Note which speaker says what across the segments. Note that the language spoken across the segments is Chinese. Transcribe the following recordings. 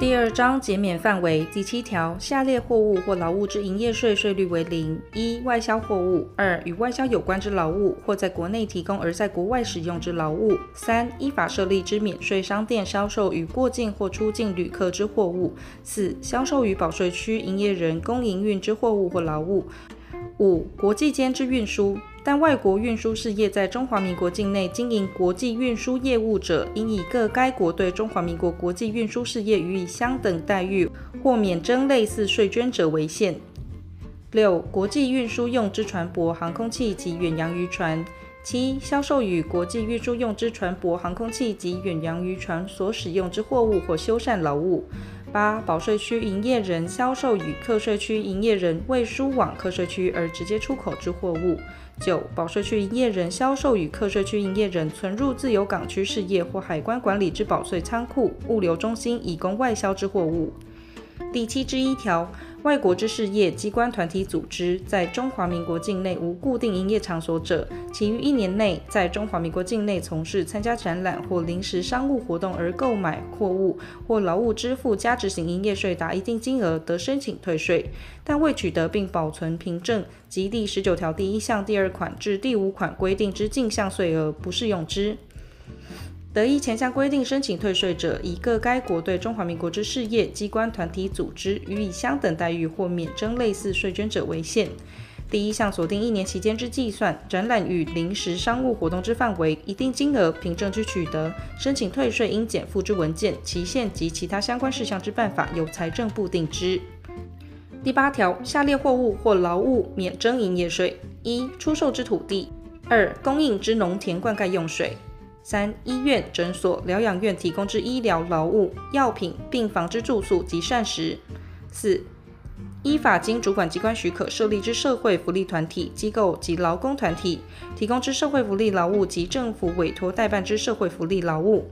Speaker 1: 第二章减免范围第七条，下列货物或劳务之营业税税率为零：一、外销货物；二、与外销有关之劳务，或在国内提供而在国外使用之劳务；三、依法设立之免税商店销售与过境或出境旅客之货物；四、销售与保税区营业人工营运之货物或劳务；五、国际间之运输。但外国运输事业在中华民国境内经营国际运输业务者，应以各该国对中华民国国际运输事业予以相等待遇或免征类似税捐者为限。六、国际运输用之船舶、航空器及远洋渔船。七、销售与国际运输用之船舶、航空器及远洋渔船所使用之货物或修缮劳务。八、保税区营业人销售与客税区营业人未输往客税区而直接出口之货物。九、保税区营业人销售与客税区营业人存入自由港区事业或海关管理之保税仓库、物流中心以供外销之货物。第七之一条。外国之事业机关团体组织在中华民国境内无固定营业场所者，其于一年内在中华民国境内从事参加展览或临时商务活动而购买货物或劳务支付加值型营业税达一定金额，得申请退税，但未取得并保存凭证及第十九条第一项第二款至第五款规定之进项税额，不适用之。得依前项规定申请退税者，以各该国对中华民国之事业机关团体组织予以相等待遇或免征类似税捐者为限。第一项锁定一年期间之计算，展览与临时商务活动之范围，一定金额凭证之取得，申请退税应检附之文件、期限及其他相关事项之办法，由财政部定之。第八条，下列货物或劳务免征营业税：一、出售之土地；二、供应之农田灌溉用水。三、医院、诊所、疗养院提供之医疗劳务、药品、病房之住宿及膳食；四、依法经主管机关许可设立之社会福利团体、机构及劳工团体，提供之社会福利劳务及政府委托代办之社会福利劳务；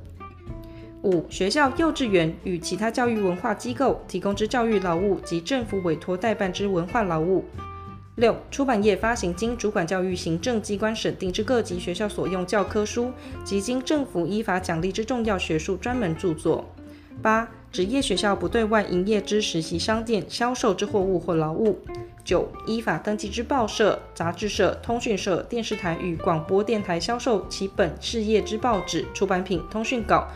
Speaker 1: 五、学校、幼稚园与其他教育文化机构提供之教育劳务及政府委托代办之文化劳务。六、出版业发行经主管教育行政机关审定之各级学校所用教科书及经政府依法奖励之重要学术专门著作。八、职业学校不对外营业之实习商店销售之货物或劳务。九、依法登记之报社、杂志社、通讯社、电视台与广播电台销售其本事业之报纸、出版品、通讯稿、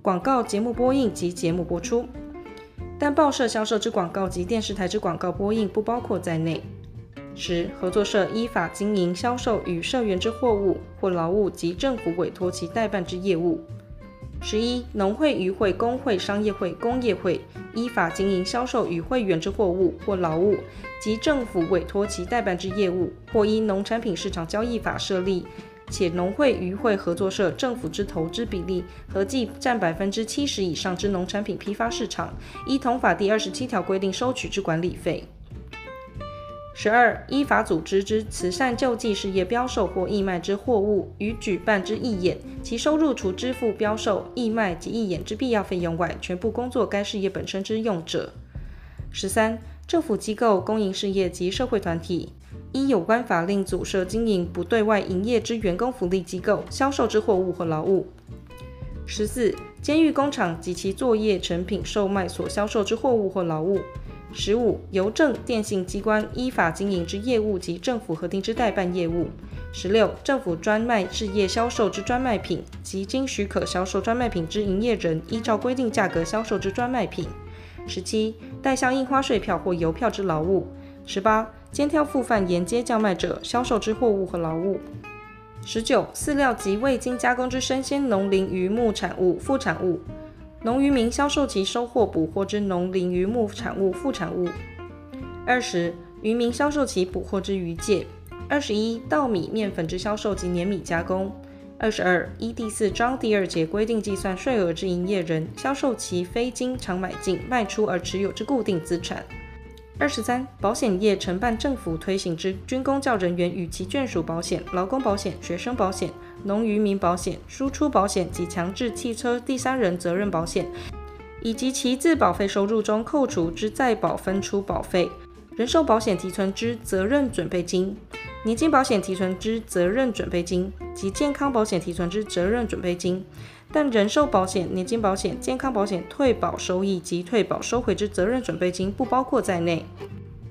Speaker 1: 广告节目播映及节目播出，但报社销售之广告及电视台之广告播映不包括在内。十、合作社依法经营销售与社员之货物或劳务及政府委托其代办之业务。十一、农会、渔会、工会、商业会、工业会依法经营销售与会员之货物或劳务及政府委托其代办之业务，或依农产品市场交易法设立，且农会、渔会、合作社政府之投资比例合计占百分之七十以上之农产品批发市场，依同法第二十七条规定收取之管理费。十二、依法组织之慈善救济事业标售或义卖之货物与举办之义演，其收入除支付标售、义卖及义演之必要费用外，全部工作该事业本身之用者。十三、政府机构、公营事业及社会团体依有关法令组设经营不对外营业之员工福利机构销售之货物或劳务。十四、监狱工厂及其作业成品售卖所销售之货物或劳务。十五、邮政、电信机关依法经营之业务及政府核定之代办业务。十六、政府专卖事业销售之专卖品及经许可销售专卖品之营业人依照规定价格销售之专卖品。十七、代销印花税票或邮票之劳务。十八、肩挑复贩沿街叫卖者销售之货物和劳务。十九、饲料及未经加工之生鲜农林渔牧产物副产物。农渔民销售其收获捕获之农林渔牧产物副产物。二十，渔民销售其捕获之渔介。二十一，稻米、面粉之销售及碾米加工。二十二，依第四章第二节规定计算税额之营业人，销售其非经常买进卖出而持有之固定资产。二十三，保险业承办政府推行之军公教人员与其眷属保险、劳工保险、学生保险。农渔民保险、输出保险及强制汽车第三人责任保险，以及其自保费收入中扣除之再保分出保费、人寿保险提存之责任准备金、年金保险提存之责任准备金、及健康保险提存之责任准备金，但人寿保险、年金保险、健康保险退保收益及退保收回之责任准备金不包括在内。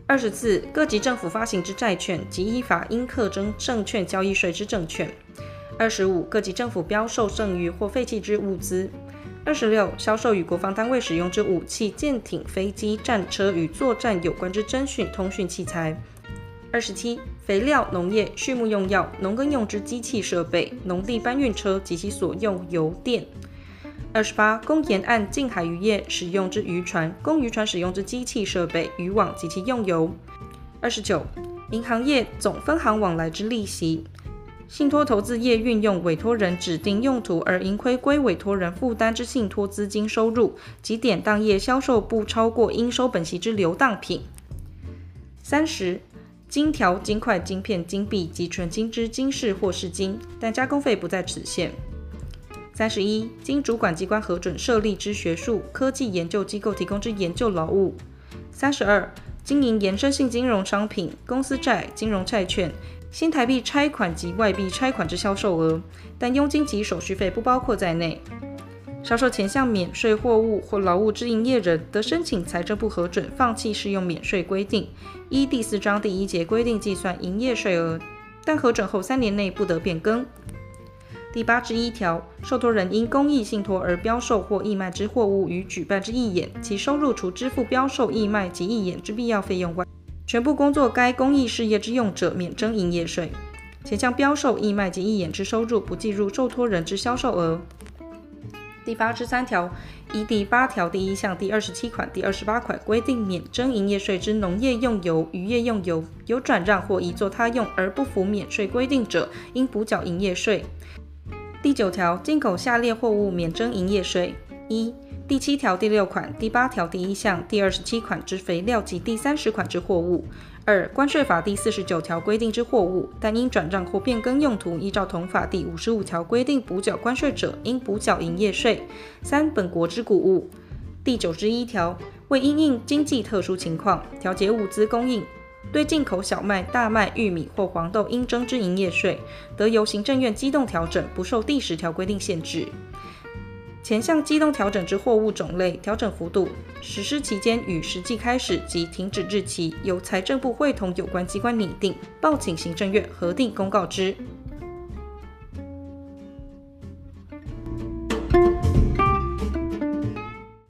Speaker 1: 二十四，各级政府发行之债券及依法应课征证券交易税之证券。二十五，各级政府标售剩余或废弃之物资。二十六，销售与国防单位使用之武器、舰艇、飞机、战车与作战有关之侦讯、通讯器材。二十七，肥料、农业、畜牧用药、农耕用之机器设备、农地搬运车及其所用油电。二十八，供沿岸近海渔业使用之渔船、供渔船使用之机器设备、渔网及其用油。二十九，银行业总分行往来之利息。信托投资业运用委托人指定用途而盈亏归委托人负担之信托资金收入及典当业销售不超过应收本息之流当品。三十。金条、金块、金片、金币及纯金之金饰或饰金，但加工费不在此限。三十一，经主管机关核准设立之学术、科技研究机构提供之研究劳务。三十二，经营衍生性金融商品、公司债、金融债券、新台币拆款及外币拆款之销售额，但佣金及手续费不包括在内。销售前项免税货物或劳务之营业人，得申请财政部核准放弃适用免税规定，依第四章第一节规定计算营业税额，但核准后三年内不得变更。第八十一条，受托人因公益信托而标售或义卖之货物与举办之义演，其收入除支付标售、义卖及义演之必要费用外，全部工作该公益事业之用者免征营业税。前项标售、义卖及义演之收入不计入受托人之销售额。第八十三条，依第八条第一项第二十七款、第二十八款规定免征营业税之农业用油、渔业用油，有转让或移作他用而不符免税规定者，应补缴营业税。第九条，进口下列货物免征营业税：一、第七条第六款、第八条第一项、第二十七款之肥料及第三十款之货物。二、关税法第四十九条规定之货物，但因转让或变更用途，依照同法第五十五条规定补缴关税者，应补缴营业税。三、本国之谷物。第九之一条，为因应经济特殊情况，调节物资供应，对进口小麦、大麦、玉米或黄豆应征之营业税，得由行政院机动调整，不受第十条规定限制。前项机动调整之货物种类、调整幅度、实施期间与实际开始及停止日期，由财政部会同有关机关拟定，报请行政院核定公告之。